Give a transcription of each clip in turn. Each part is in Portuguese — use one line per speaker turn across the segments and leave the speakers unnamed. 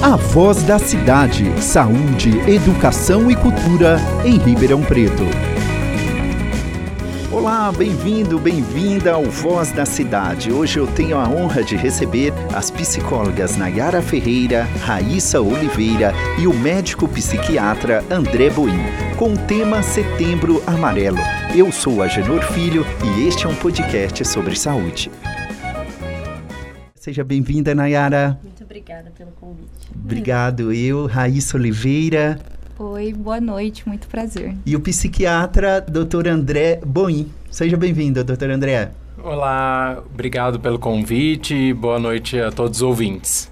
A voz da cidade, saúde, educação e cultura em Ribeirão Preto. Olá, bem-vindo, bem-vinda ao Voz da Cidade. Hoje eu tenho a honra de receber as psicólogas Nayara Ferreira, Raíssa Oliveira e o médico psiquiatra André Boim, com o tema Setembro Amarelo. Eu sou Agenor Filho e este é um podcast sobre saúde. Seja bem-vinda, Nayara.
Muito obrigada pelo convite.
Obrigado. Eu, Raíssa Oliveira.
Oi, boa noite, muito prazer.
E o psiquiatra Dr. André Boim. Seja bem-vindo, Dr. André.
Olá, obrigado pelo convite. Boa noite a todos os ouvintes.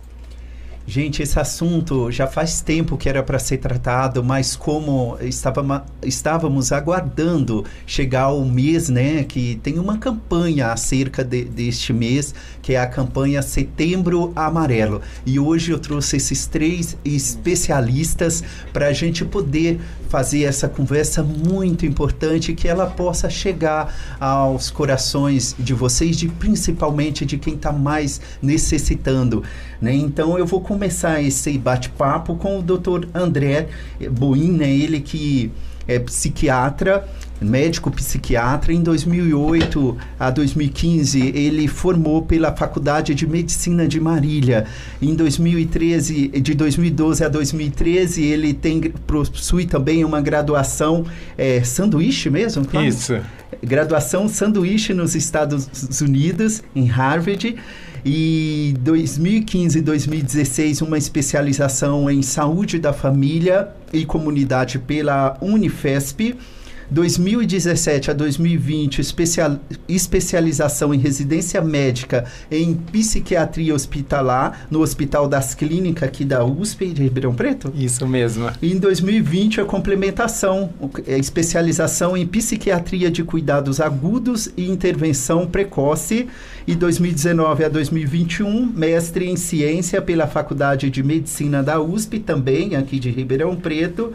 Gente, esse assunto já faz tempo que era para ser tratado, mas como estava, estávamos aguardando chegar o mês, né, que tem uma campanha acerca de, deste mês, que é a campanha Setembro Amarelo. E hoje eu trouxe esses três especialistas para a gente poder fazer essa conversa muito importante que ela possa chegar aos corações de vocês, de principalmente de quem está mais necessitando. Né? Então eu vou começar esse bate-papo com o Dr. André Boim, né? ele que é psiquiatra, médico psiquiatra. Em 2008 a 2015, ele formou pela Faculdade de Medicina de Marília. Em 2013, de 2012 a 2013, ele tem possui também uma graduação é, sanduíche mesmo?
Claro? Isso.
Graduação sanduíche nos Estados Unidos, em Harvard e 2015 e 2016 uma especialização em saúde da família e comunidade pela Unifesp 2017 a 2020, especial, especialização em residência médica em psiquiatria hospitalar no Hospital das Clínicas aqui da USP de Ribeirão Preto?
Isso mesmo.
E em 2020, a complementação, a é, especialização em psiquiatria de cuidados agudos e intervenção precoce. E 2019 a 2021, mestre em ciência pela Faculdade de Medicina da USP, também aqui de Ribeirão Preto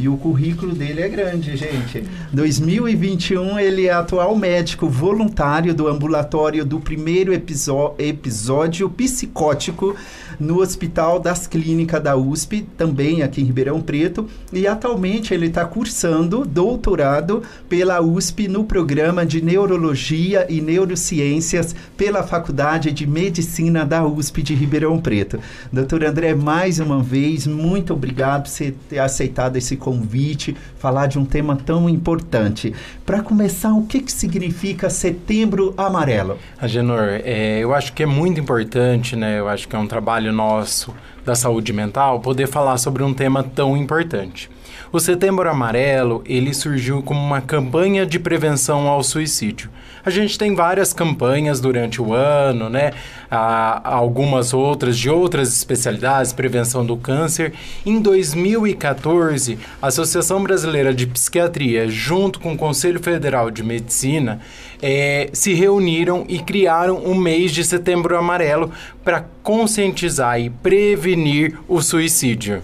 e o currículo dele é grande, gente. 2021, ele é atual médico voluntário do ambulatório do primeiro episódio psicótico no Hospital das Clínicas da USP, também aqui em Ribeirão Preto, e atualmente ele está cursando doutorado pela USP no programa de Neurologia e Neurociências pela Faculdade de Medicina da USP de Ribeirão Preto. Doutor André, mais uma vez, muito obrigado por você ter aceitado esse convite, falar de um tema tão importante. Para começar, o que, que significa Setembro Amarelo?
Agenor, é, eu acho que é muito importante, né? Eu acho que é um trabalho trabalho nosso da saúde mental poder falar sobre um tema tão importante. O Setembro Amarelo, ele surgiu como uma campanha de prevenção ao suicídio. A gente tem várias campanhas durante o ano, né? Há algumas outras de outras especialidades, prevenção do câncer. Em 2014, a Associação Brasileira de Psiquiatria, junto com o Conselho Federal de Medicina, é, se reuniram e criaram o mês de Setembro Amarelo para conscientizar e prevenir o suicídio.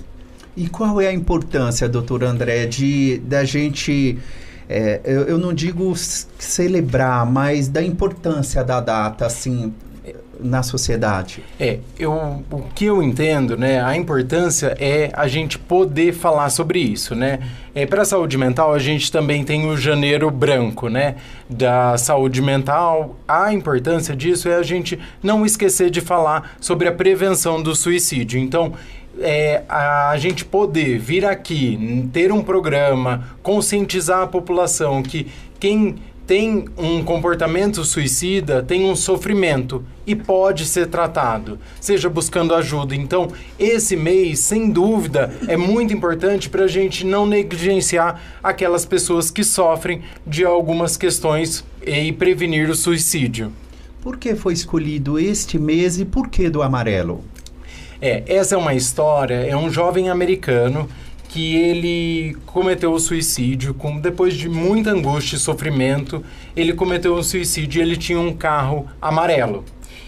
E qual é a importância, doutor André, de da gente é, eu, eu, não digo celebrar, mas da importância da data, assim, na sociedade?
É, eu, o que eu entendo, né, a importância é a gente poder falar sobre isso, né? É, Para a saúde mental, a gente também tem o janeiro branco, né, da saúde mental. A importância disso é a gente não esquecer de falar sobre a prevenção do suicídio. Então, é, a gente poder vir aqui, ter um programa, conscientizar a população que quem tem um comportamento suicida tem um sofrimento e pode ser tratado, seja buscando ajuda. Então, esse mês, sem dúvida, é muito importante para a gente não negligenciar aquelas pessoas que sofrem de algumas questões e prevenir o suicídio.
Por que foi escolhido este mês e por que do amarelo?
É, essa é uma história, é um jovem americano que ele cometeu o suicídio, com, depois de muita angústia e sofrimento, ele cometeu o suicídio e ele tinha um carro amarelo.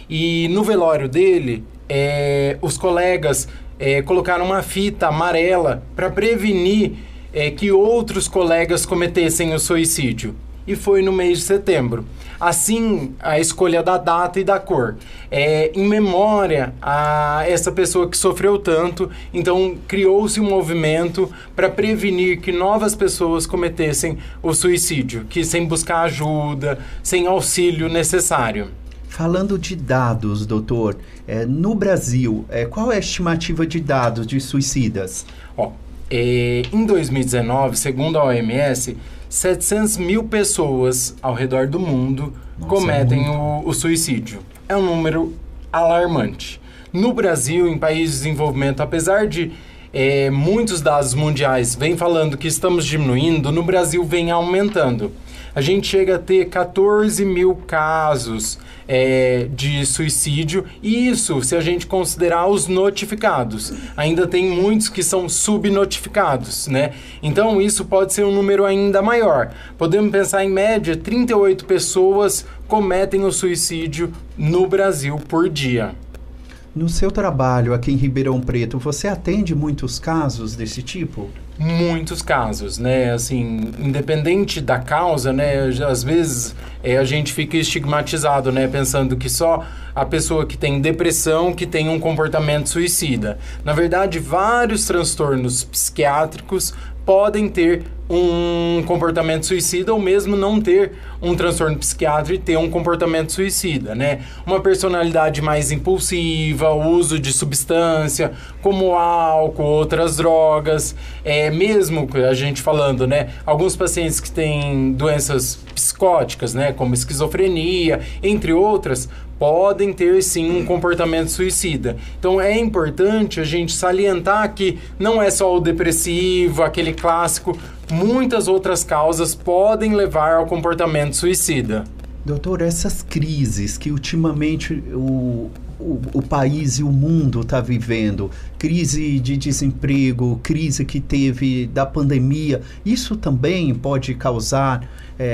E no velório dele, é, os colegas é, colocaram uma fita amarela para prevenir é, que outros colegas cometessem o suicídio. E foi no mês de setembro. Assim, a escolha da data e da cor. É em memória a essa pessoa que sofreu tanto, então criou-se um movimento para prevenir que novas pessoas cometessem o suicídio, que sem buscar ajuda, sem auxílio necessário.
Falando de dados, doutor, é, no Brasil, é, qual é a estimativa de dados de suicidas?
Ó, é, em 2019, segundo a OMS, 700 mil pessoas ao redor do mundo Nossa, cometem é o, o suicídio. É um número alarmante. No Brasil, em países de desenvolvimento, apesar de é, muitos dados mundiais vêm falando que estamos diminuindo, no Brasil vem aumentando a gente chega a ter 14 mil casos é, de suicídio, e isso se a gente considerar os notificados. Ainda tem muitos que são subnotificados, né? Então isso pode ser um número ainda maior. Podemos pensar em média 38 pessoas cometem o suicídio no Brasil por dia.
No seu trabalho aqui em Ribeirão Preto, você atende muitos casos desse tipo?
muitos casos, né? Assim, independente da causa, né? Às vezes é, a gente fica estigmatizado, né? Pensando que só a pessoa que tem depressão que tem um comportamento suicida. Na verdade, vários transtornos psiquiátricos podem ter um comportamento suicida ou mesmo não ter um transtorno psiquiátrico e ter um comportamento suicida, né? Uma personalidade mais impulsiva, uso de substância como álcool, outras drogas, é mesmo a gente falando, né? Alguns pacientes que têm doenças psicóticas, né, como esquizofrenia, entre outras, podem ter sim um comportamento suicida. Então é importante a gente salientar que não é só o depressivo, aquele clássico, muitas outras causas podem levar ao comportamento suicida.
Doutor, essas crises que ultimamente o, o, o país e o mundo está vivendo, crise de desemprego, crise que teve da pandemia, isso também pode causar é,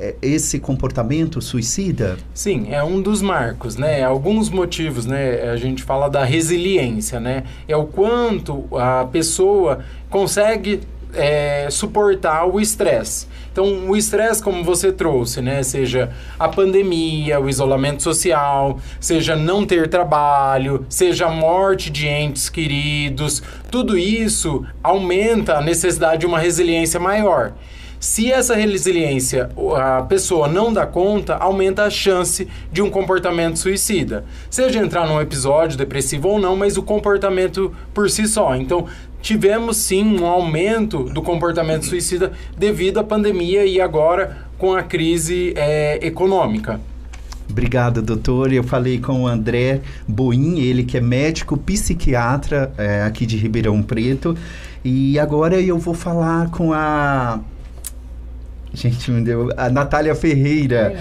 é, é, esse comportamento suicida?
Sim, é um dos marcos, né? Alguns motivos, né? A gente fala da resiliência, né? É o quanto a pessoa consegue é, suportar o estresse. Então, o estresse, como você trouxe, né? Seja a pandemia, o isolamento social, seja não ter trabalho, seja a morte de entes queridos, tudo isso aumenta a necessidade de uma resiliência maior. Se essa resiliência a pessoa não dá conta, aumenta a chance de um comportamento suicida. Seja entrar num episódio depressivo ou não, mas o comportamento por si só. Então, tivemos sim um aumento do comportamento suicida devido à pandemia e agora com a crise é, econômica.
Obrigado, doutor. Eu falei com o André Boim, ele que é médico psiquiatra é, aqui de Ribeirão Preto. E agora eu vou falar com a Gente, me deu. A Natália Ferreira.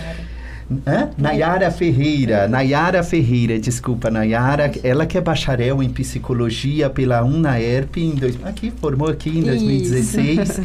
Hã? Nayara Ferreira, Nayara Ferreira, desculpa, Nayara, ela que é bacharel em psicologia pela UNAERP, em dois, aqui, formou aqui em 2016,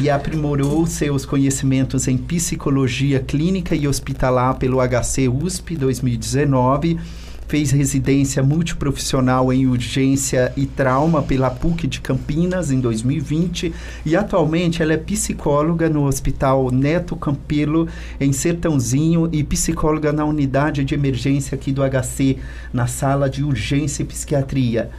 e aprimorou seus conhecimentos em psicologia clínica e hospitalar pelo HC USP 2019 fez residência multiprofissional em urgência e trauma pela PUC de Campinas em 2020 e atualmente ela é psicóloga no Hospital Neto Campelo em Sertãozinho e psicóloga na unidade de emergência aqui do HC, na sala de urgência e psiquiatria.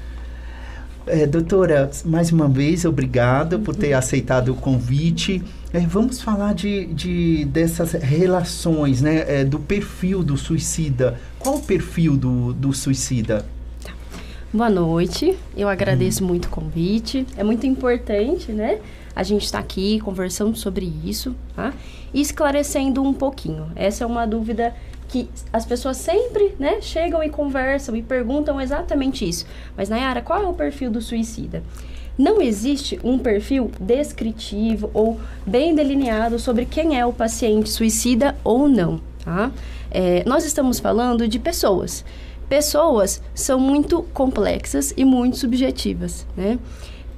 É, doutora, mais uma vez, obrigado por ter aceitado o convite. É, vamos falar de, de, dessas relações, né, é, do perfil do suicida. Qual o perfil do, do suicida?
Tá. Boa noite, eu agradeço hum. muito o convite. É muito importante, né? A gente está aqui conversando sobre isso, tá? E esclarecendo um pouquinho. Essa é uma dúvida que as pessoas sempre, né, chegam e conversam e perguntam exatamente isso. Mas, Nayara, qual é o perfil do suicida? Não existe um perfil descritivo ou bem delineado sobre quem é o paciente suicida ou não, tá? É, nós estamos falando de pessoas. Pessoas são muito complexas e muito subjetivas, né?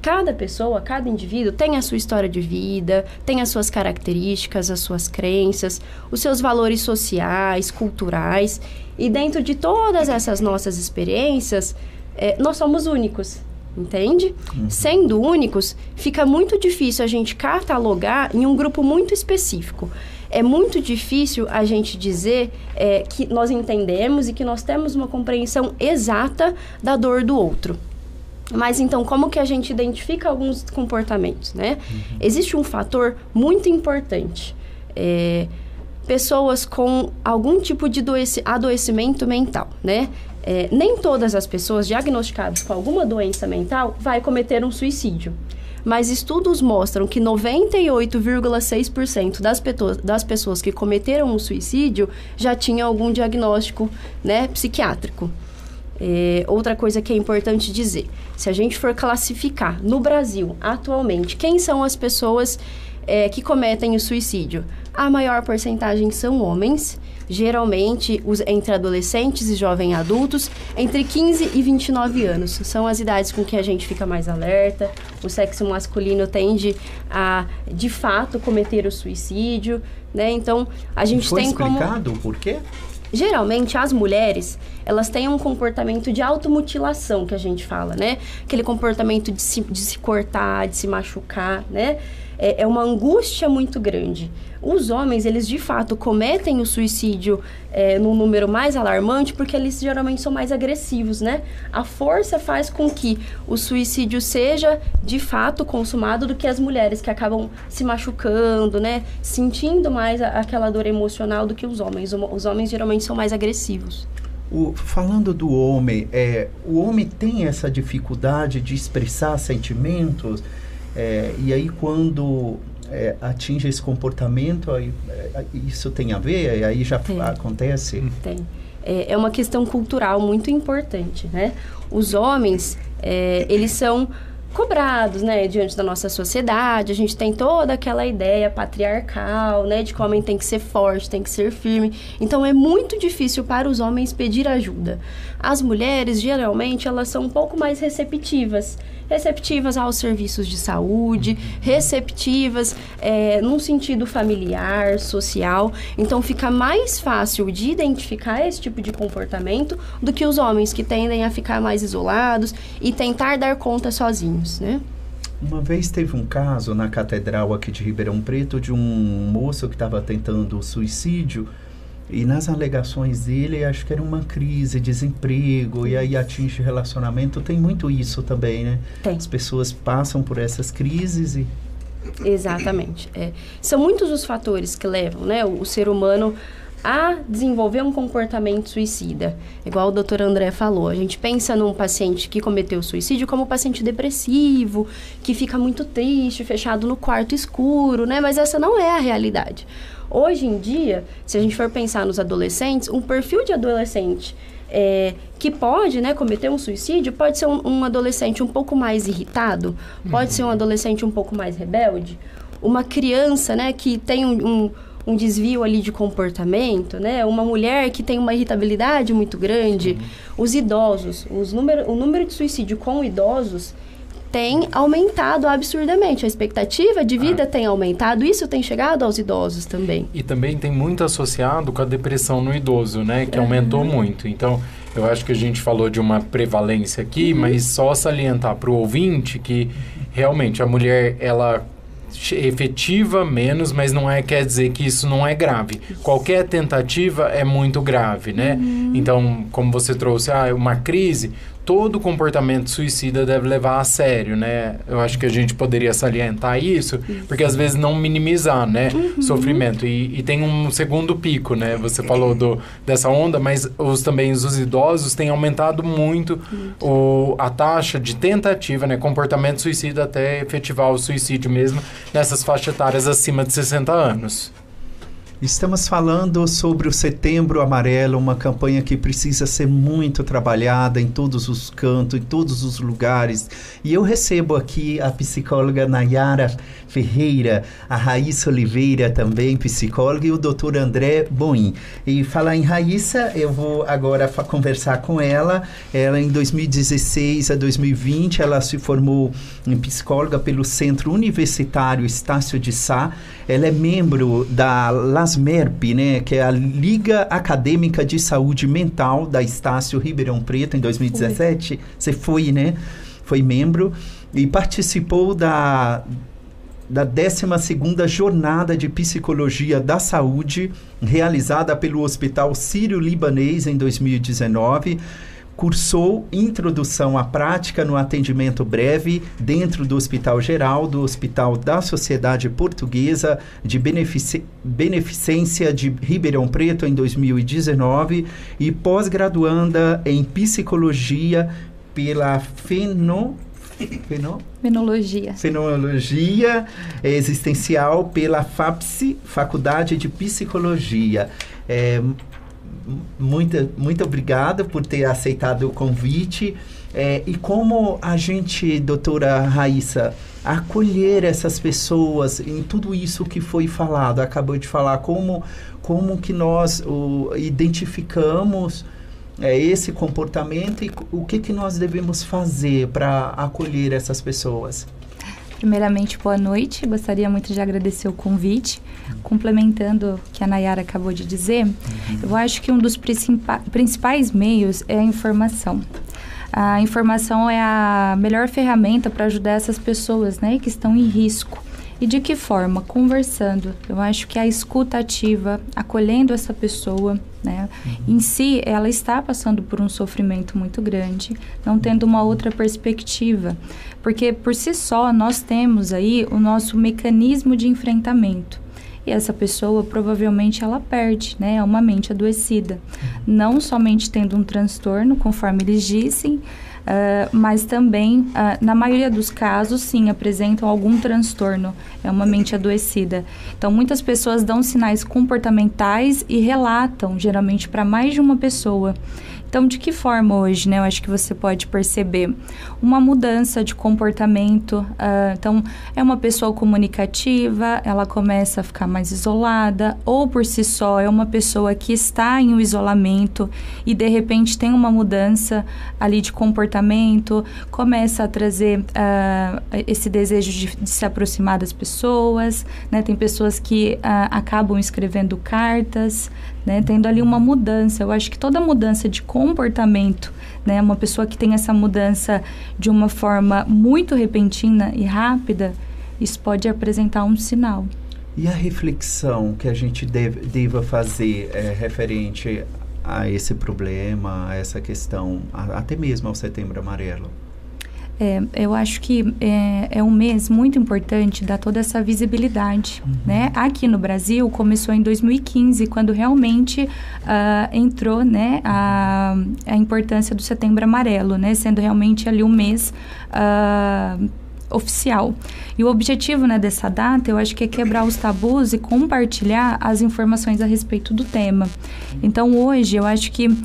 cada pessoa, cada indivíduo tem a sua história de vida, tem as suas características, as suas crenças, os seus valores sociais, culturais. E dentro de todas essas nossas experiências, é, nós somos únicos, entende? Uhum. Sendo únicos, fica muito difícil a gente catalogar em um grupo muito específico. é muito difícil a gente dizer é, que nós entendemos e que nós temos uma compreensão exata da dor do outro. Mas então, como que a gente identifica alguns comportamentos, né? Uhum. Existe um fator muito importante. É, pessoas com algum tipo de adoecimento mental, né? É, nem todas as pessoas diagnosticadas com alguma doença mental vai cometer um suicídio. Mas estudos mostram que 98,6% das, das pessoas que cometeram um suicídio já tinham algum diagnóstico né, psiquiátrico. É, outra coisa que é importante dizer: se a gente for classificar no Brasil atualmente quem são as pessoas é, que cometem o suicídio, a maior porcentagem são homens, geralmente os, entre adolescentes e jovens adultos, entre 15 e 29 anos. São as idades com que a gente fica mais alerta. O sexo masculino tende a, de fato, cometer o suicídio, né? Então, a gente
Foi
tem
como... explicado por quê?
Geralmente, as mulheres, elas têm um comportamento de automutilação, que a gente fala, né? Aquele comportamento de se, de se cortar, de se machucar, né? É, é uma angústia muito grande. Os homens, eles de fato cometem o suicídio é, num número mais alarmante porque eles geralmente são mais agressivos, né? A força faz com que o suicídio seja de fato consumado do que as mulheres que acabam se machucando, né? Sentindo mais a, aquela dor emocional do que os homens. Os homens geralmente são mais agressivos.
O, falando do homem, é, o homem tem essa dificuldade de expressar sentimentos, é, e aí quando é, atinge esse comportamento, aí, é, isso tem a ver? Aí já tem. acontece?
Tem. É, é uma questão cultural muito importante, né? Os homens, é, eles são cobrados, né, diante da nossa sociedade. A gente tem toda aquela ideia patriarcal, né, de que o homem tem que ser forte, tem que ser firme. Então é muito difícil para os homens pedir ajuda. As mulheres, geralmente, elas são um pouco mais receptivas receptivas aos serviços de saúde, receptivas é, num sentido familiar, social. Então fica mais fácil de identificar esse tipo de comportamento do que os homens que tendem a ficar mais isolados e tentar dar conta sozinhos, né?
Uma vez teve um caso na catedral aqui de Ribeirão Preto de um moço que estava tentando suicídio e nas alegações dele, acho que era uma crise, desemprego, e aí atinge relacionamento. Tem muito isso também, né?
Tem.
As pessoas passam por essas crises e.
Exatamente. É. São muitos os fatores que levam né, o, o ser humano a desenvolver um comportamento suicida. Igual o doutor André falou, a gente pensa num paciente que cometeu suicídio como um paciente depressivo, que fica muito triste, fechado no quarto escuro, né? Mas essa não é a realidade. Hoje em dia, se a gente for pensar nos adolescentes, um perfil de adolescente é, que pode né, cometer um suicídio pode ser um, um adolescente um pouco mais irritado, pode uhum. ser um adolescente um pouco mais rebelde, uma criança né, que tem um, um, um, desvio ali de comportamento, né, uma mulher que tem uma irritabilidade muito grande, uhum. os idosos, os número, o número de suicídio com idosos tem aumentado absurdamente. A expectativa de vida ah. tem aumentado, isso tem chegado aos idosos também.
E também tem muito associado com a depressão no idoso, né? Que uhum. aumentou muito. Então, eu acho que a gente falou de uma prevalência aqui, uhum. mas só salientar para o ouvinte que realmente a mulher, ela efetiva menos, mas não é quer dizer que isso não é grave. Qualquer tentativa é muito grave, né? Uhum. Então, como você trouxe, ah, uma crise, todo comportamento suicida deve levar a sério, né? Eu acho que a gente poderia salientar isso, porque às vezes não minimizar, né, uhum. sofrimento. E, e, tem um segundo pico, né? Você falou do, dessa onda, mas os também os idosos têm aumentado muito o, a taxa de tentativa, né, comportamento suicida até efetivar o suicídio mesmo nessas faixas etárias acima de 60 anos.
Estamos falando sobre o Setembro Amarelo, uma campanha que precisa ser muito trabalhada em todos os cantos, em todos os lugares. E eu recebo aqui a psicóloga Nayara Ferreira, a Raíssa Oliveira também, psicóloga, e o doutor André Boim. E falar em Raíssa, eu vou agora conversar com ela. Ela, em 2016 a 2020, ela se formou em psicóloga pelo Centro Universitário Estácio de Sá. Ela é membro da LASMERP, né, que é a Liga Acadêmica de Saúde Mental da Estácio Ribeirão Preto, em 2017. Você foi, né? Foi membro e participou da da 12ª Jornada de Psicologia da Saúde, realizada pelo Hospital Sírio-Libanês em 2019 cursou Introdução à Prática no Atendimento Breve dentro do Hospital Geral, do Hospital da Sociedade Portuguesa de Benefic Beneficência de Ribeirão Preto em 2019 e pós-graduanda em Psicologia pela Feno
Feno? Fenologia.
Fenologia Existencial pela FAPSI, Faculdade de Psicologia. É, muito, muito obrigada por ter aceitado o convite. É, e como a gente, doutora Raíssa, acolher essas pessoas em tudo isso que foi falado, acabou de falar, como, como que nós o, identificamos é, esse comportamento e o que, que nós devemos fazer para acolher essas pessoas?
Primeiramente, boa noite. Gostaria muito de agradecer o convite. Complementando o que a Nayara acabou de dizer, eu acho que um dos principais meios é a informação. A informação é a melhor ferramenta para ajudar essas pessoas né, que estão em risco. E de que forma? Conversando. Eu acho que a escuta ativa, acolhendo essa pessoa, né? Uhum. Em si, ela está passando por um sofrimento muito grande, não tendo uma outra perspectiva. Porque, por si só, nós temos aí o nosso mecanismo de enfrentamento. E essa pessoa, provavelmente, ela perde, né? É uma mente adoecida. Uhum. Não somente tendo um transtorno, conforme eles dizem, Uh, mas também, uh, na maioria dos casos, sim, apresentam algum transtorno, é uma mente adoecida. Então, muitas pessoas dão sinais comportamentais e relatam, geralmente, para mais de uma pessoa. Então, de que forma hoje, né? Eu acho que você pode perceber uma mudança de comportamento. Uh, então, é uma pessoa comunicativa, ela começa a ficar mais isolada, ou por si só é uma pessoa que está em um isolamento e de repente tem uma mudança ali de comportamento, começa a trazer uh, esse desejo de, de, se aproximar das pessoas, né? Tem pessoas que uh, acabam escrevendo cartas, né? Tendo ali uma mudança. Eu acho que toda mudança de comportamento, né? Uma pessoa que tem essa mudança de uma forma muito repentina e rápida, isso pode apresentar um sinal.
E a reflexão que a gente deve, deva fazer é, referente a esse problema, a essa questão, a, até mesmo ao Setembro Amarelo?
É, eu acho que é, é, um mês muito importante dar toda essa visibilidade, uhum. né? Aqui no Brasil começou em 2015, quando realmente uh, entrou, né, a, a importância do Setembro Amarelo, né? Sendo realmente ali um mês uh, oficial. E o objetivo né, dessa data, eu acho que é quebrar os tabus e compartilhar as informações a respeito do tema. Então, hoje, eu acho que uh,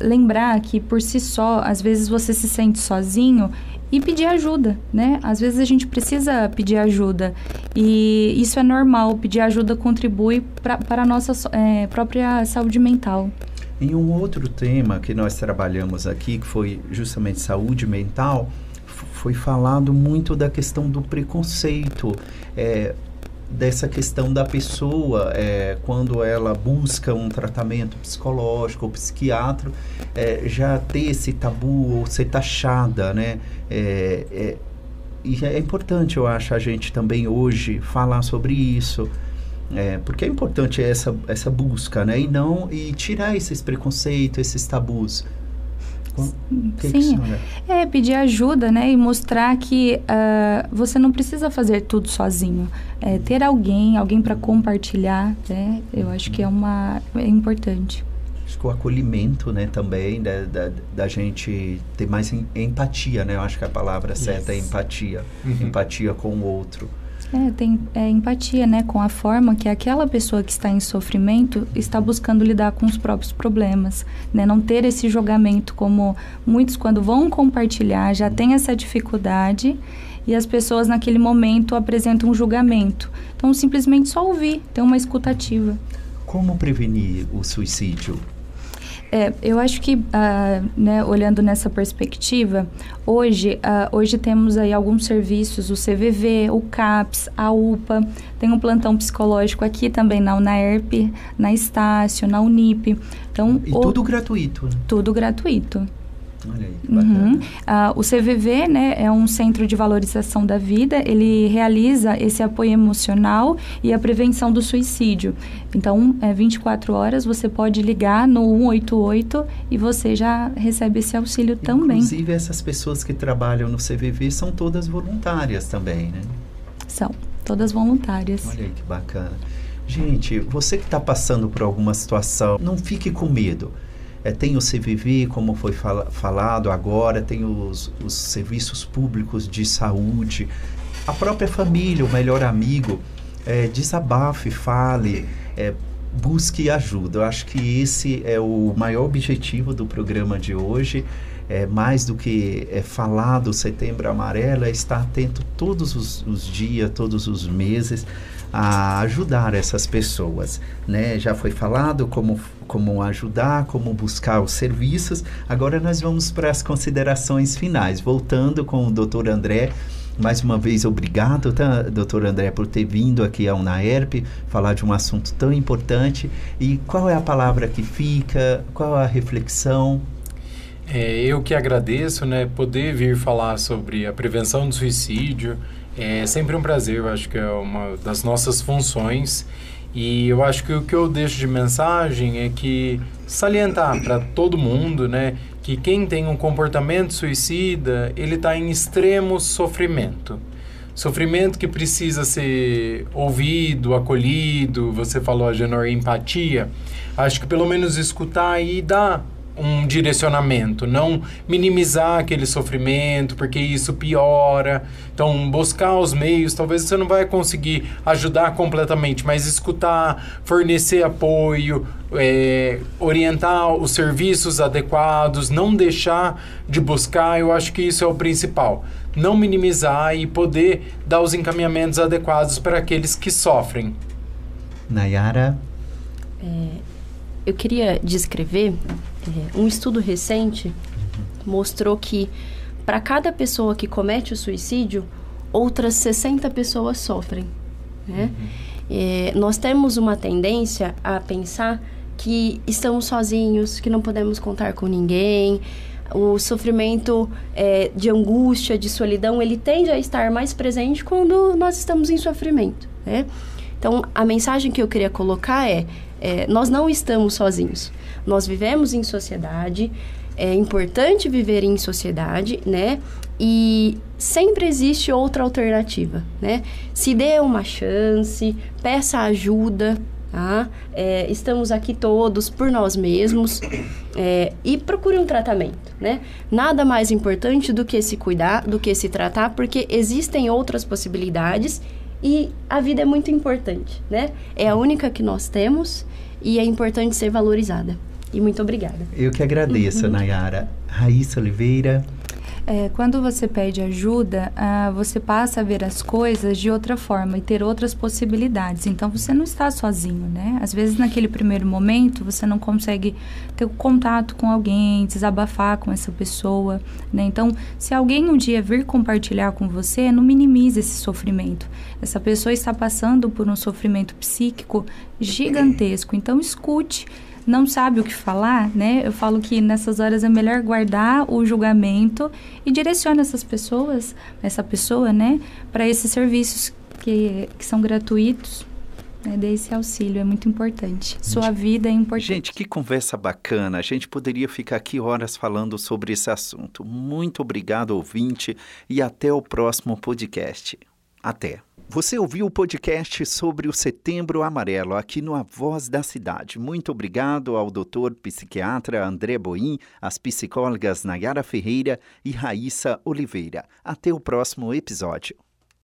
lembrar que por si só, às vezes você se sente sozinho e pedir ajuda, né? Às vezes a gente precisa pedir ajuda e isso é normal. Pedir ajuda contribui para a nossa é, própria saúde mental.
Em um outro tema que nós trabalhamos aqui, que foi justamente saúde mental, foi falado muito da questão do preconceito, é, dessa questão da pessoa, é, quando ela busca um tratamento psicológico ou psiquiatra, é, já ter esse tabu ou ser taxada, né? É, é, e é importante, eu acho, a gente também hoje falar sobre isso. É, porque é importante essa, essa busca, né? E não e tirar esses preconceitos, esses tabus.
Que Sim, que é pedir ajuda, né? E mostrar que uh, você não precisa fazer tudo sozinho. É, ter alguém, alguém para compartilhar, né? Eu acho que é uma é importante.
Acho que o acolhimento, né? Também da, da, da gente ter mais empatia, né? Eu acho que a palavra certa é empatia, uhum. empatia com o outro.
É, tem é, empatia, né, com a forma que aquela pessoa que está em sofrimento está buscando lidar com os próprios problemas, né, não ter esse julgamento como muitos quando vão compartilhar já tem essa dificuldade e as pessoas naquele momento apresentam um julgamento. Então, simplesmente só ouvir, ter uma escutativa.
Como prevenir o suicídio?
É, eu acho que, uh, né, olhando nessa perspectiva, hoje, uh, hoje temos aí alguns serviços, o CVV, o CAPS, a UPA, tem um plantão psicológico aqui também na UNAERP, na Estácio, na Unip.
Então, e o, tudo gratuito? Né?
Tudo gratuito.
Olha aí, que.
Uhum. Ah, o CVV né, é um centro de valorização da vida, ele realiza esse apoio emocional e a prevenção do suicídio. Então, é 24 horas, você pode ligar no 188 e você já recebe esse auxílio também.
Inclusive, essas pessoas que trabalham no CVV são todas voluntárias também, né?
São, todas voluntárias.
Olha aí que bacana. Gente, você que está passando por alguma situação, não fique com medo. É, tem o CVV, como foi fala, falado agora, tem os, os serviços públicos de saúde, a própria família, o melhor amigo. É, desabafe, fale, é, busque ajuda. Eu acho que esse é o maior objetivo do programa de hoje. É, mais do que é, falar do Setembro Amarelo, é estar atento todos os, os dias, todos os meses a ajudar essas pessoas, né? Já foi falado como como ajudar, como buscar os serviços. Agora nós vamos para as considerações finais, voltando com o Dr. André. Mais uma vez, obrigado, tá, doutor André, por ter vindo aqui ao UNAERP falar de um assunto tão importante. E qual é a palavra que fica? Qual a reflexão?
É, eu que agradeço, né, poder vir falar sobre a prevenção do suicídio. É sempre um prazer, eu acho que é uma das nossas funções. E eu acho que o que eu deixo de mensagem é que salientar para todo mundo, né, que quem tem um comportamento suicida, ele está em extremo sofrimento. Sofrimento que precisa ser ouvido, acolhido, você falou, Genor, empatia. Acho que pelo menos escutar e dar um direcionamento, não minimizar aquele sofrimento, porque isso piora. Então, buscar os meios, talvez você não vai conseguir ajudar completamente, mas escutar, fornecer apoio, é, orientar os serviços adequados, não deixar de buscar, eu acho que isso é o principal. Não minimizar e poder dar os encaminhamentos adequados para aqueles que sofrem.
Nayara?
É, eu queria descrever é, um estudo recente mostrou que para cada pessoa que comete o suicídio, outras 60 pessoas sofrem. Né? Uhum. É, nós temos uma tendência a pensar que estamos sozinhos, que não podemos contar com ninguém. O sofrimento é, de angústia, de solidão, ele tende a estar mais presente quando nós estamos em sofrimento. Né? Então, a mensagem que eu queria colocar é, é nós não estamos sozinhos. Nós vivemos em sociedade, é importante viver em sociedade, né? E sempre existe outra alternativa, né? Se dê uma chance, peça ajuda, tá? É, estamos aqui todos por nós mesmos é, e procure um tratamento, né? Nada mais importante do que se cuidar, do que se tratar, porque existem outras possibilidades e a vida é muito importante, né? É a única que nós temos e é importante ser valorizada. E muito obrigada.
Eu que agradeço, uhum. Nayara. Raíssa Oliveira.
É, quando você pede ajuda, ah, você passa a ver as coisas de outra forma e ter outras possibilidades. Então você não está sozinho, né? Às vezes naquele primeiro momento você não consegue ter contato com alguém, desabafar com essa pessoa, né? Então, se alguém um dia vir compartilhar com você, não minimize esse sofrimento. Essa pessoa está passando por um sofrimento psíquico gigantesco. Então escute não sabe o que falar, né? Eu falo que nessas horas é melhor guardar o julgamento e direciona essas pessoas, essa pessoa, né, para esses serviços que, que são gratuitos. Né, dê esse auxílio, é muito importante. Sua vida é importante.
Gente, que conversa bacana. A gente poderia ficar aqui horas falando sobre esse assunto. Muito obrigado, ouvinte, e até o próximo podcast. Até. Você ouviu o podcast sobre o Setembro Amarelo aqui no A Voz da Cidade. Muito obrigado ao doutor psiquiatra André Boim, às psicólogas Nayara Ferreira e Raíssa Oliveira. Até o próximo episódio.